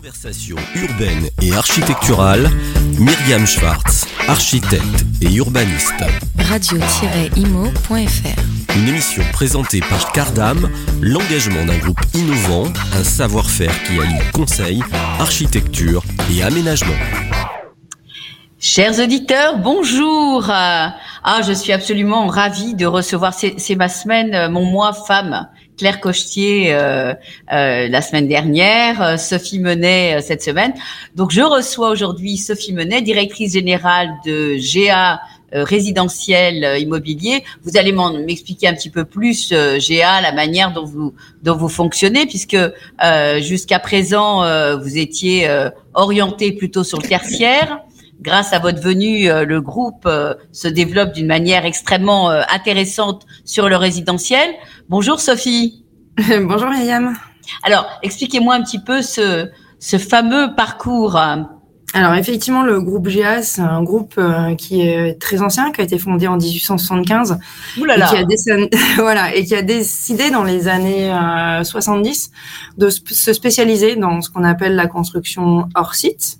Conversation urbaine et architecturale, Myriam Schwartz, architecte et urbaniste. Radio-imo.fr Une émission présentée par Cardam, l'engagement d'un groupe innovant, un savoir-faire qui allie conseil, architecture et aménagement. Chers auditeurs, bonjour. Ah, je suis absolument ravie de recevoir. C'est ma semaine, euh, mon mois femme. Claire Cochetier euh, euh, la semaine dernière, euh, Sophie Menet euh, cette semaine. Donc je reçois aujourd'hui Sophie Menet, directrice générale de GA euh, résidentiel immobilier. Vous allez m'expliquer un petit peu plus GA, la manière dont vous dont vous fonctionnez, puisque jusqu'à présent vous étiez orienté plutôt sur le tertiaire grâce à votre venue, le groupe se développe d'une manière extrêmement intéressante sur le résidentiel. Bonjour Sophie. Bonjour Myriam. Alors, expliquez-moi un petit peu ce, ce fameux parcours. Alors effectivement, le groupe GA, c'est un groupe euh, qui est très ancien, qui a été fondé en 1875 Ouh là là. Et, qui a décidé, voilà, et qui a décidé dans les années euh, 70 de se spécialiser dans ce qu'on appelle la construction hors site.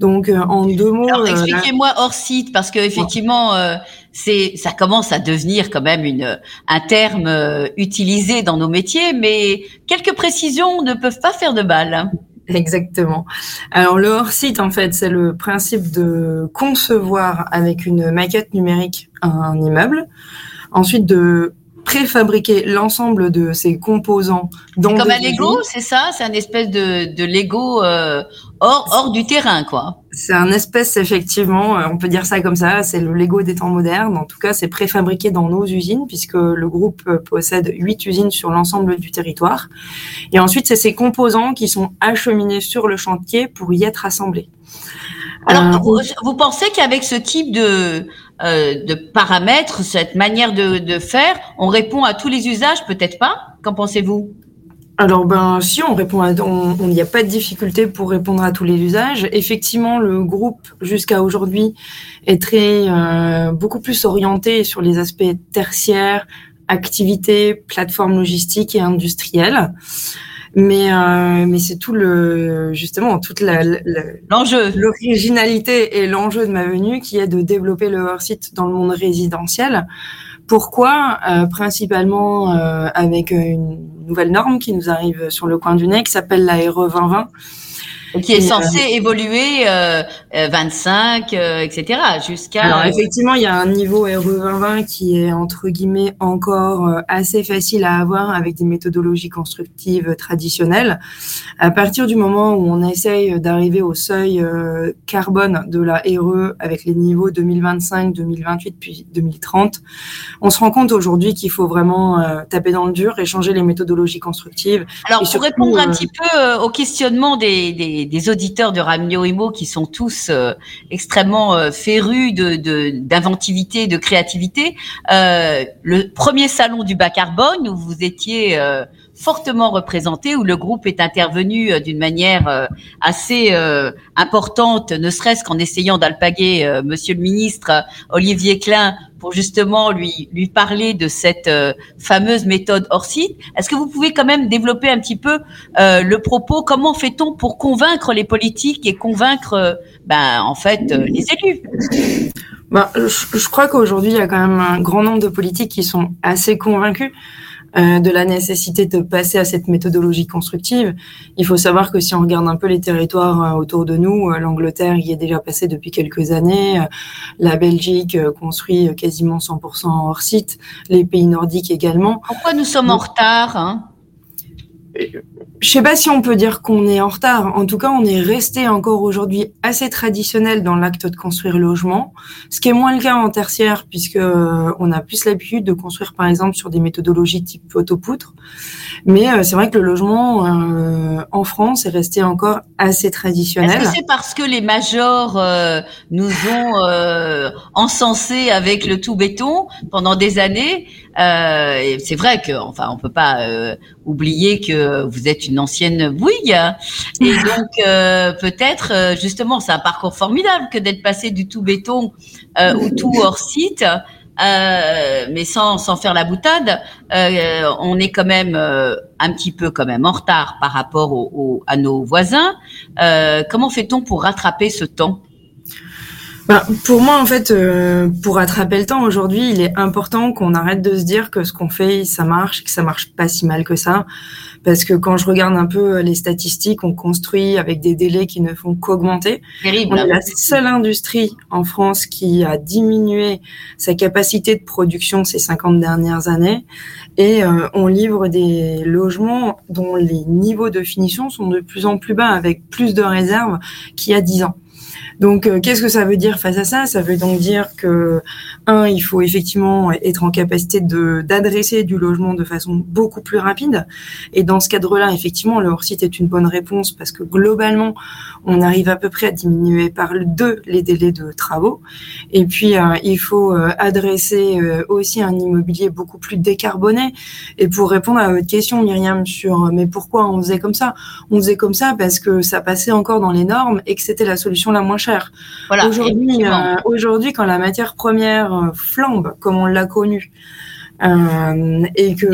Donc euh, en deux mots. Alors expliquez-moi hors site parce que effectivement. Euh, c'est ça commence à devenir quand même une un terme euh, utilisé dans nos métiers, mais quelques précisions ne peuvent pas faire de mal. Exactement. Alors le hors-site, en fait, c'est le principe de concevoir avec une maquette numérique un immeuble, ensuite de préfabriquer l'ensemble de ses composants. C'est comme un Lego, c'est ça? C'est un espèce de, de Lego euh, hors, hors du terrain, quoi. C'est un espèce, effectivement, euh, on peut dire ça comme ça, c'est le Lego des temps modernes. En tout cas, c'est préfabriqué dans nos usines, puisque le groupe euh, possède huit usines sur l'ensemble du territoire. Et ensuite, c'est ces composants qui sont acheminés sur le chantier pour y être assemblés. Alors, euh, vous, vous, pensez qu'avec ce type de, euh, de paramètres, cette manière de, de, faire, on répond à tous les usages Peut-être pas? Qu'en pensez-vous? Alors ben si on répond à on n'y a pas de difficulté pour répondre à tous les usages. Effectivement, le groupe jusqu'à aujourd'hui est très euh, beaucoup plus orienté sur les aspects tertiaires, activités, plateformes logistiques et industrielles. Mais euh, mais c'est tout le justement toute la l'enjeu, l'originalité et l'enjeu de ma venue qui est de développer le hors site dans le monde résidentiel. Pourquoi euh, Principalement euh, avec une nouvelle norme qui nous arrive sur le coin du nez qui s'appelle la RE 2020 qui est censé euh, évoluer euh, 25, euh, etc. jusqu'à. Alors effectivement, il y a un niveau RE 2020 qui est entre guillemets encore euh, assez facile à avoir avec des méthodologies constructives traditionnelles. À partir du moment où on essaye d'arriver au seuil euh, carbone de la RE avec les niveaux 2025, 2028 puis 2030, on se rend compte aujourd'hui qu'il faut vraiment taper dans le dur et changer les méthodologies constructives. Alors pour répondre un petit peu au questionnement des, des des, auditeurs de Ramio Imo qui sont tous euh, extrêmement euh, férus de d'inventivité, de, créativité. Euh, le premier salon du bas carbone où vous étiez fortement représenté, où le groupe est intervenu d'une manière assez importante, ne serait-ce qu'en essayant d'alpaguer Monsieur le ministre Olivier Klein pour justement lui lui parler de cette euh, fameuse méthode hors site. Est-ce que vous pouvez quand même développer un petit peu euh, le propos? Comment fait-on pour convaincre les politiques et convaincre, euh, ben en fait, les élus? Ben, je, je crois qu'aujourd'hui il y a quand même un grand nombre de politiques qui sont assez convaincus. Euh, de la nécessité de passer à cette méthodologie constructive. Il faut savoir que si on regarde un peu les territoires euh, autour de nous, euh, l'Angleterre y est déjà passée depuis quelques années, la Belgique construit quasiment 100% hors site, les pays nordiques également. Pourquoi nous sommes en retard hein? Je sais pas si on peut dire qu'on est en retard. En tout cas, on est resté encore aujourd'hui assez traditionnel dans l'acte de construire logement, ce qui est moins le cas en tertiaire puisque euh, on a plus l'habitude de construire par exemple sur des méthodologies type autopoutre. Mais euh, c'est vrai que le logement euh, en France est resté encore assez traditionnel. Est-ce que c'est parce que les majors nous ont encensés avec le tout béton pendant des années C'est vrai que, enfin, on peut pas oublier que vous êtes une ancienne bouille. Et donc, euh, peut-être, euh, justement, c'est un parcours formidable que d'être passé du tout béton euh, au tout hors site. mais sans, sans faire la boutade, on est quand même un petit peu quand même en retard par rapport au, à nos voisins. comment fait-on pour rattraper ce temps? Bah, pour moi, en fait, euh, pour attraper le temps aujourd'hui, il est important qu'on arrête de se dire que ce qu'on fait, ça marche, que ça marche pas si mal que ça. Parce que quand je regarde un peu les statistiques, on construit avec des délais qui ne font qu'augmenter. On est la seule industrie en France qui a diminué sa capacité de production ces 50 dernières années. Et euh, on livre des logements dont les niveaux de finition sont de plus en plus bas, avec plus de réserves qu'il y a 10 ans. Donc, euh, qu'est-ce que ça veut dire face à ça? Ça veut donc dire que, un, il faut effectivement être en capacité de d'adresser du logement de façon beaucoup plus rapide. Et dans ce cadre-là, effectivement, le hors-site est une bonne réponse parce que globalement, on arrive à peu près à diminuer par deux les délais de travaux. Et puis, euh, il faut euh, adresser aussi un immobilier beaucoup plus décarboné. Et pour répondre à votre question, Myriam, sur mais pourquoi on faisait comme ça? On faisait comme ça parce que ça passait encore dans les normes et que c'était la solution la moins cher. Voilà, aujourd'hui, euh, aujourd'hui, quand la matière première euh, flambe, comme on l'a connu, euh, et que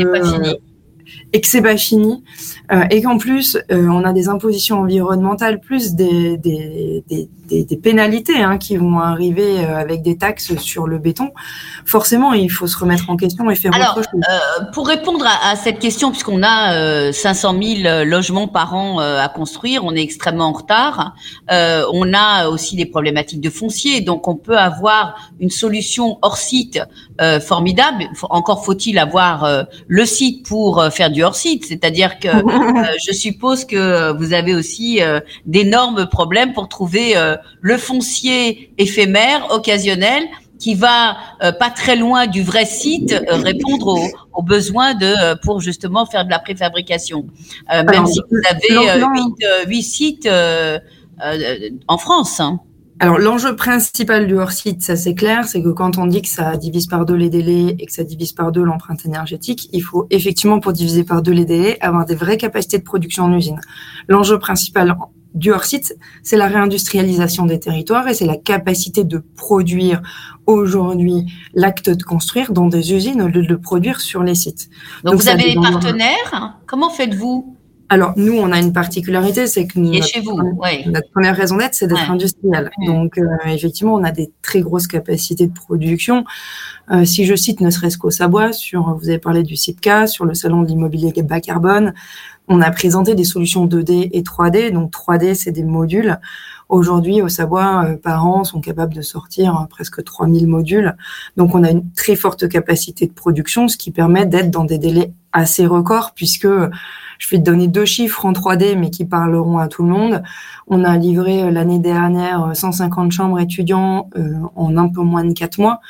et que c'est pas fini, euh, et qu'en plus euh, on a des impositions environnementales plus des, des, des, des, des pénalités hein, qui vont arriver euh, avec des taxes sur le béton, forcément il faut se remettre en question et faire Alors, autre chose. Euh, pour répondre à, à, cette question, puisqu'on a 500 000 logements par an à construire, on est extrêmement en retard. on a aussi des problématiques de foncier, donc on peut avoir une solution hors site formidable. Encore faut-il avoir le site pour faire du hors site, c'est-à-dire que Euh, je suppose que vous avez aussi euh, d'énormes problèmes pour trouver euh, le foncier éphémère, occasionnel, qui va pas très loin du vrai site répondre aux, besoins de pour justement faire de la préfabrication. même si vous avez huit sites en France. Hein. Alors l'enjeu principal du hors-site, ça c'est clair, c'est que quand on dit que ça divise par deux les délais et que ça divise par deux l'empreinte énergétique, il faut effectivement pour diviser par deux les délais avoir des vraies capacités de production en usine. L'enjeu principal du hors-site, c'est la réindustrialisation des territoires et c'est la capacité de produire aujourd'hui l'acte de construire dans des usines au lieu de le produire sur les sites. Donc, Donc vous avez des partenaires Comment faites-vous? Alors, nous, on a une particularité, c'est que notre, chez vous, notre première raison d'être, c'est d'être industriel. Donc, euh, effectivement, on a des très grosses capacités de production. Euh, si je cite ne serait-ce qu'au Savoie, sur, vous avez parlé du CIPCA, sur le salon de l'immobilier bas carbone, on a présenté des solutions 2D et 3D. Donc, 3D, c'est des modules. Aujourd'hui, au Savoie, euh, par an, sont capables de sortir presque 3000 modules. Donc, on a une très forte capacité de production, ce qui permet d'être dans des délais assez records, puisque je vais te donner deux chiffres en 3D, mais qui parleront à tout le monde. On a livré euh, l'année dernière 150 euh, chambres étudiants euh, en un peu moins de quatre mois.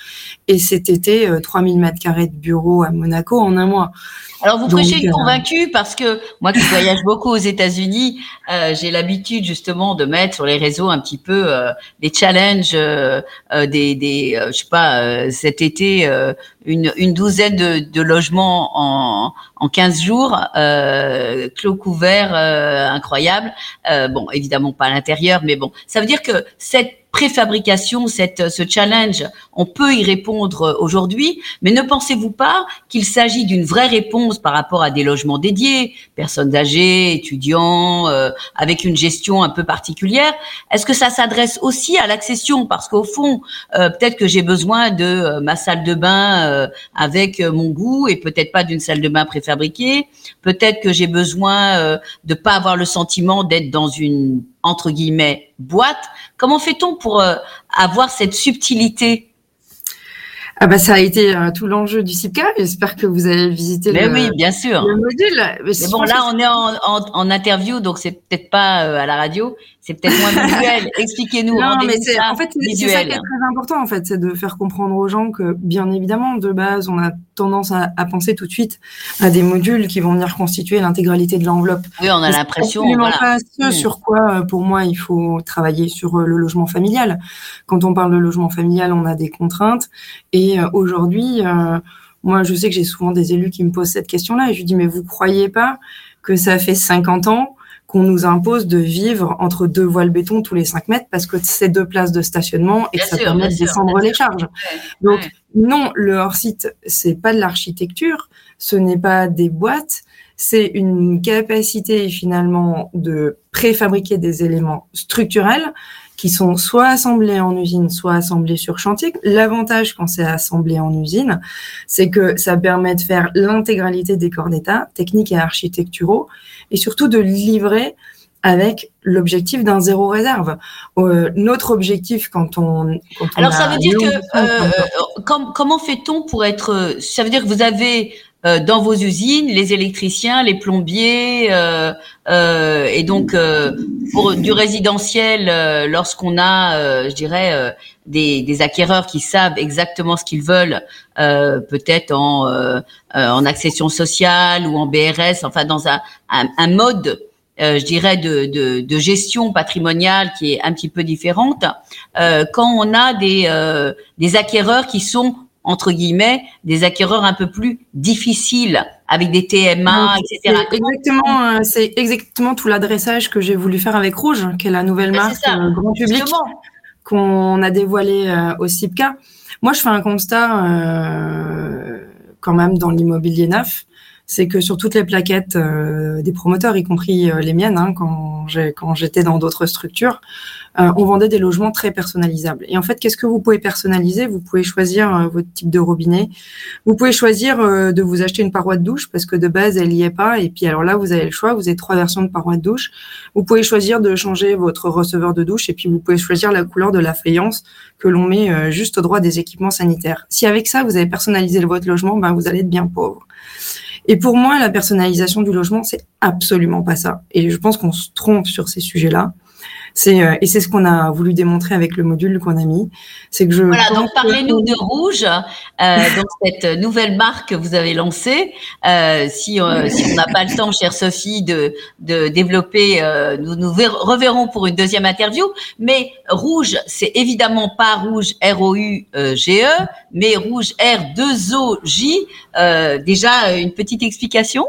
Et cet été, 3000 mètres carrés de bureaux à Monaco en un mois. Alors vous prêchez euh, convaincu parce que moi qui voyage beaucoup aux États-Unis, euh, j'ai l'habitude justement de mettre sur les réseaux un petit peu euh, des challenges, euh, euh des, des je sais pas, cet été une, une douzaine de, de, logements en, en 15 jours, clos couverts, incroyable. bon, évidemment pas à l'intérieur, mais bon, ça veut dire que cette préfabrication, cette, ce challenge, on peut y répondre aujourd'hui, mais ne pensez-vous pas qu'il s'agit d'une vraie réponse par rapport à des logements dédiés, personnes âgées, étudiants, euh, avec une gestion un peu particulière? Est-ce que ça s'adresse aussi à l'accession? Parce qu'au fond, euh, peut-être que j'ai besoin de euh, ma salle de bain avec mon goût et peut-être pas d'une salle de bain préfabriquée. Peut-être que j'ai besoin de pas avoir le sentiment d'être dans une entre guillemets boîte. Comment fait-on pour euh, avoir cette subtilité? Ah bah ça a été euh, tout l'enjeu du CIPCA. J'espère que vous avez visité le, oui, bien sûr. le module. Mais, bon, là, on est en, en, en interview, donc c'est peut-être pas euh, à la radio c'est peut-être moins visuel. Expliquez-nous. Non, mais c'est en fait c'est ça qui est très important en fait, c'est de faire comprendre aux gens que bien évidemment de base on a tendance à, à penser tout de suite à des modules qui vont venir constituer l'intégralité de l'enveloppe. Oui, on a l'impression. Voilà. pas ce hmm. sur quoi euh, pour moi il faut travailler sur le logement familial. Quand on parle de logement familial, on a des contraintes et euh, aujourd'hui. moi, je sais que j'ai souvent des élus qui me posent cette question-là et je dis mais vous croyez pas que ça fait 50 ans qu'on nous impose de vivre entre deux voiles béton tous les 5 mètres parce que c'est deux places de stationnement et que ça permet de descendre les charges. Donc, non, le hors-site, c'est pas de l'architecture, ce n'est pas des boîtes, c'est une capacité finalement de préfabriquer des éléments structurels qui sont soit assemblés en usine, soit assemblés sur chantier. L'avantage quand c'est assemblé en usine, c'est que ça permet de faire l'intégralité des corps d'état, techniques et architecturaux, et surtout de livrer avec l'objectif d'un zéro réserve. Euh, notre objectif quand on... Quand on Alors ça veut dire que... Euh, euh, comment fait-on pour être... Ça veut dire que vous avez euh, dans vos usines, les électriciens, les plombiers, euh, euh, et donc pour du résidentiel, lorsqu'on a, je dirais, des, des, acquéreurs qui savent exactement ce qu'ils veulent, peut-être en, en accession sociale ou en BRS, enfin dans un, un, mode je dirais, de, de, de, gestion patrimoniale qui est un petit peu différente, euh, quand on a des, euh, des acquéreurs qui sont entre guillemets, des acquéreurs un peu plus difficiles avec des TMA, etc. Exactement, euh, c'est exactement tout l'adressage que j'ai voulu faire avec Rouge, qui est la nouvelle marque euh, grand public qu'on a dévoilée euh, au CIPCA. Moi, je fais un constat quand même dans l'immobilier neuf c'est que sur toutes les plaquettes euh, des promoteurs, y compris euh, les miennes, hein, quand j'étais dans d'autres structures, euh, on vendait des logements très personnalisables. Et en fait, qu'est-ce que vous pouvez personnaliser? Vous pouvez choisir votre type de robinet. Vous pouvez choisir de vous acheter une paroi de douche parce que de base, elle n'y est pas. Et puis alors là, vous avez le choix. Vous avez trois versions de paroi de douche. Vous pouvez choisir de changer votre receveur de douche et puis vous pouvez choisir la couleur de la faïence que l'on met juste au droit des équipements sanitaires. Si avec ça, vous avez personnalisé votre logement, ben, vous allez être bien pauvre. Et pour moi, la personnalisation du logement, c'est absolument pas ça. Et je pense qu'on se trompe sur ces sujets-là. C'est euh, et c'est ce qu'on a voulu démontrer avec le module qu'on a mis, c'est que je. Voilà, donc parlez-nous de Rouge, euh, donc cette nouvelle marque que vous avez lancée. Euh, si euh, si on n'a pas le temps, chère Sophie, de de développer, nous nous reverrons pour une deuxième interview. Mais Rouge, c'est évidemment pas Rouge R O U G E, mais Rouge R 2 O J. déjà une petite explication?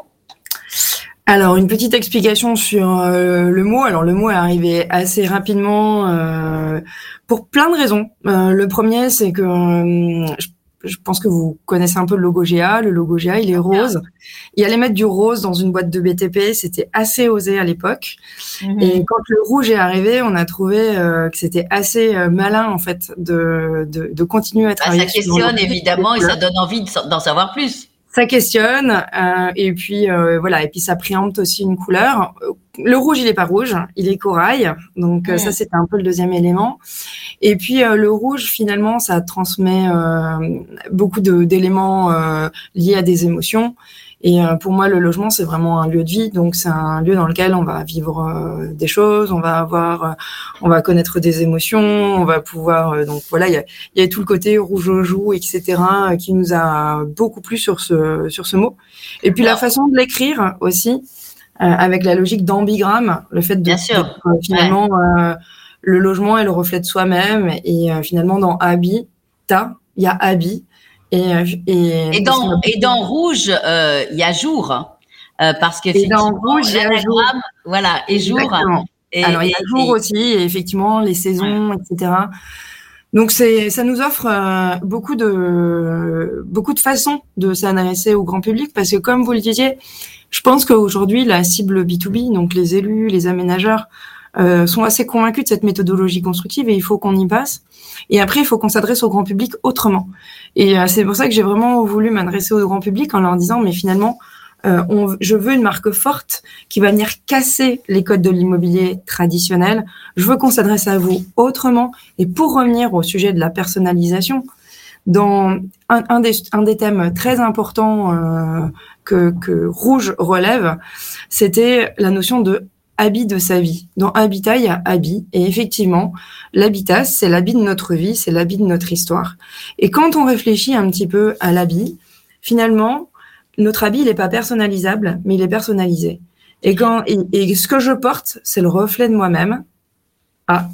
Alors, une petite explication sur euh, le mot. Alors, le mot est arrivé assez rapidement euh, pour plein de raisons. Euh, le premier, c'est que je, pense que vous connaissez un peu le logo GA. Le logo GA, il est rose. Il allait mettre du rose dans une boîte de BTP. C'était assez osé à l'époque. Mhm. Et quand le rouge est arrivé, on a trouvé que c'était assez malin, en fait, de, de, de continuer à bah, travailler. ça questionne, évidemment, et ça donne envie d'en savoir plus ça questionne euh, et puis euh, voilà et puis ça préempte aussi une couleur. Le rouge il est pas rouge, il est corail donc euh, ça c'était un peu le deuxième élément. Et puis le rouge finalement ça transmet beaucoup d'éléments liés à des émotions et euh, pour moi, le logement, c'est vraiment un lieu de vie. Donc, c'est un lieu dans lequel on va vivre euh, des choses, on va avoir, euh, on va connaître des émotions, on va pouvoir. donc voilà, il y a, y a, tout le côté rouge aux joues, etc., qui nous a beaucoup plu sur ce sur ce mot. Et puis la façon de l'écrire aussi, avec la logique d'ambigramme, le fait de, Bien sûr. finalement le logement est le reflet de soi-même et finalement dans habitat, il y a habit et, et, dans, et dans rouge, euh, il y a jour. Euh, parce que et dans rouge, il y a jour. Voilà, et jour. Et, Alors, il y a jour aussi, et effectivement, les saisons, etc. Donc, c'est, ça nous offre euh, beaucoup de, beaucoup de façons de s'adresser au grand public parce que, comme vous le disiez, je pense qu'aujourd'hui, la cible B2B, donc les élus, les aménageurs, euh, sont assez convaincus de cette méthodologie constructive et il faut qu'on y passe. Et après, il faut qu'on s'adresse au grand public autrement. Et euh, c'est pour ça que j'ai vraiment voulu m'adresser au grand public en leur disant, mais finalement, euh, je veux une marque forte qui va venir casser les codes de l'immobilier traditionnel. Je veux qu'on s'adresse à vous autrement. Et pour revenir au sujet de la personnalisation, dans un, un, des, un des, thèmes très importants euh, que, que, Rouge relève, c'était la notion de habit de sa vie. Dans habitat, il y a habit. Et effectivement, l'habitat, c'est l'habit de notre vie, c'est l'habit de notre histoire. Et quand on réfléchit un petit peu à l'habit, finalement, notre habit, il n'est pas personnalisable, mais il est personnalisé. Et quand, et, ce que je porte, c'est le reflet de moi-même. Ah,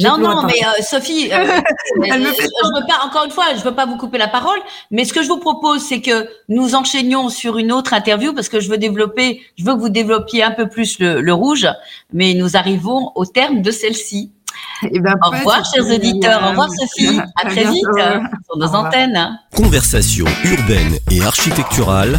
Non, non, mais euh, Sophie, euh, je veux pas, encore une fois, je veux pas vous couper la parole, mais ce que je vous propose, c'est que nous enchaînions sur une autre interview parce que je veux développer, je veux que vous développiez un peu plus le, le rouge, mais nous arrivons au terme de celle-ci. Eh ben, au revoir, chers auditeurs. Au revoir, Sophie. À, très vite sur nos antennes. Conversation urbaine et architecturale.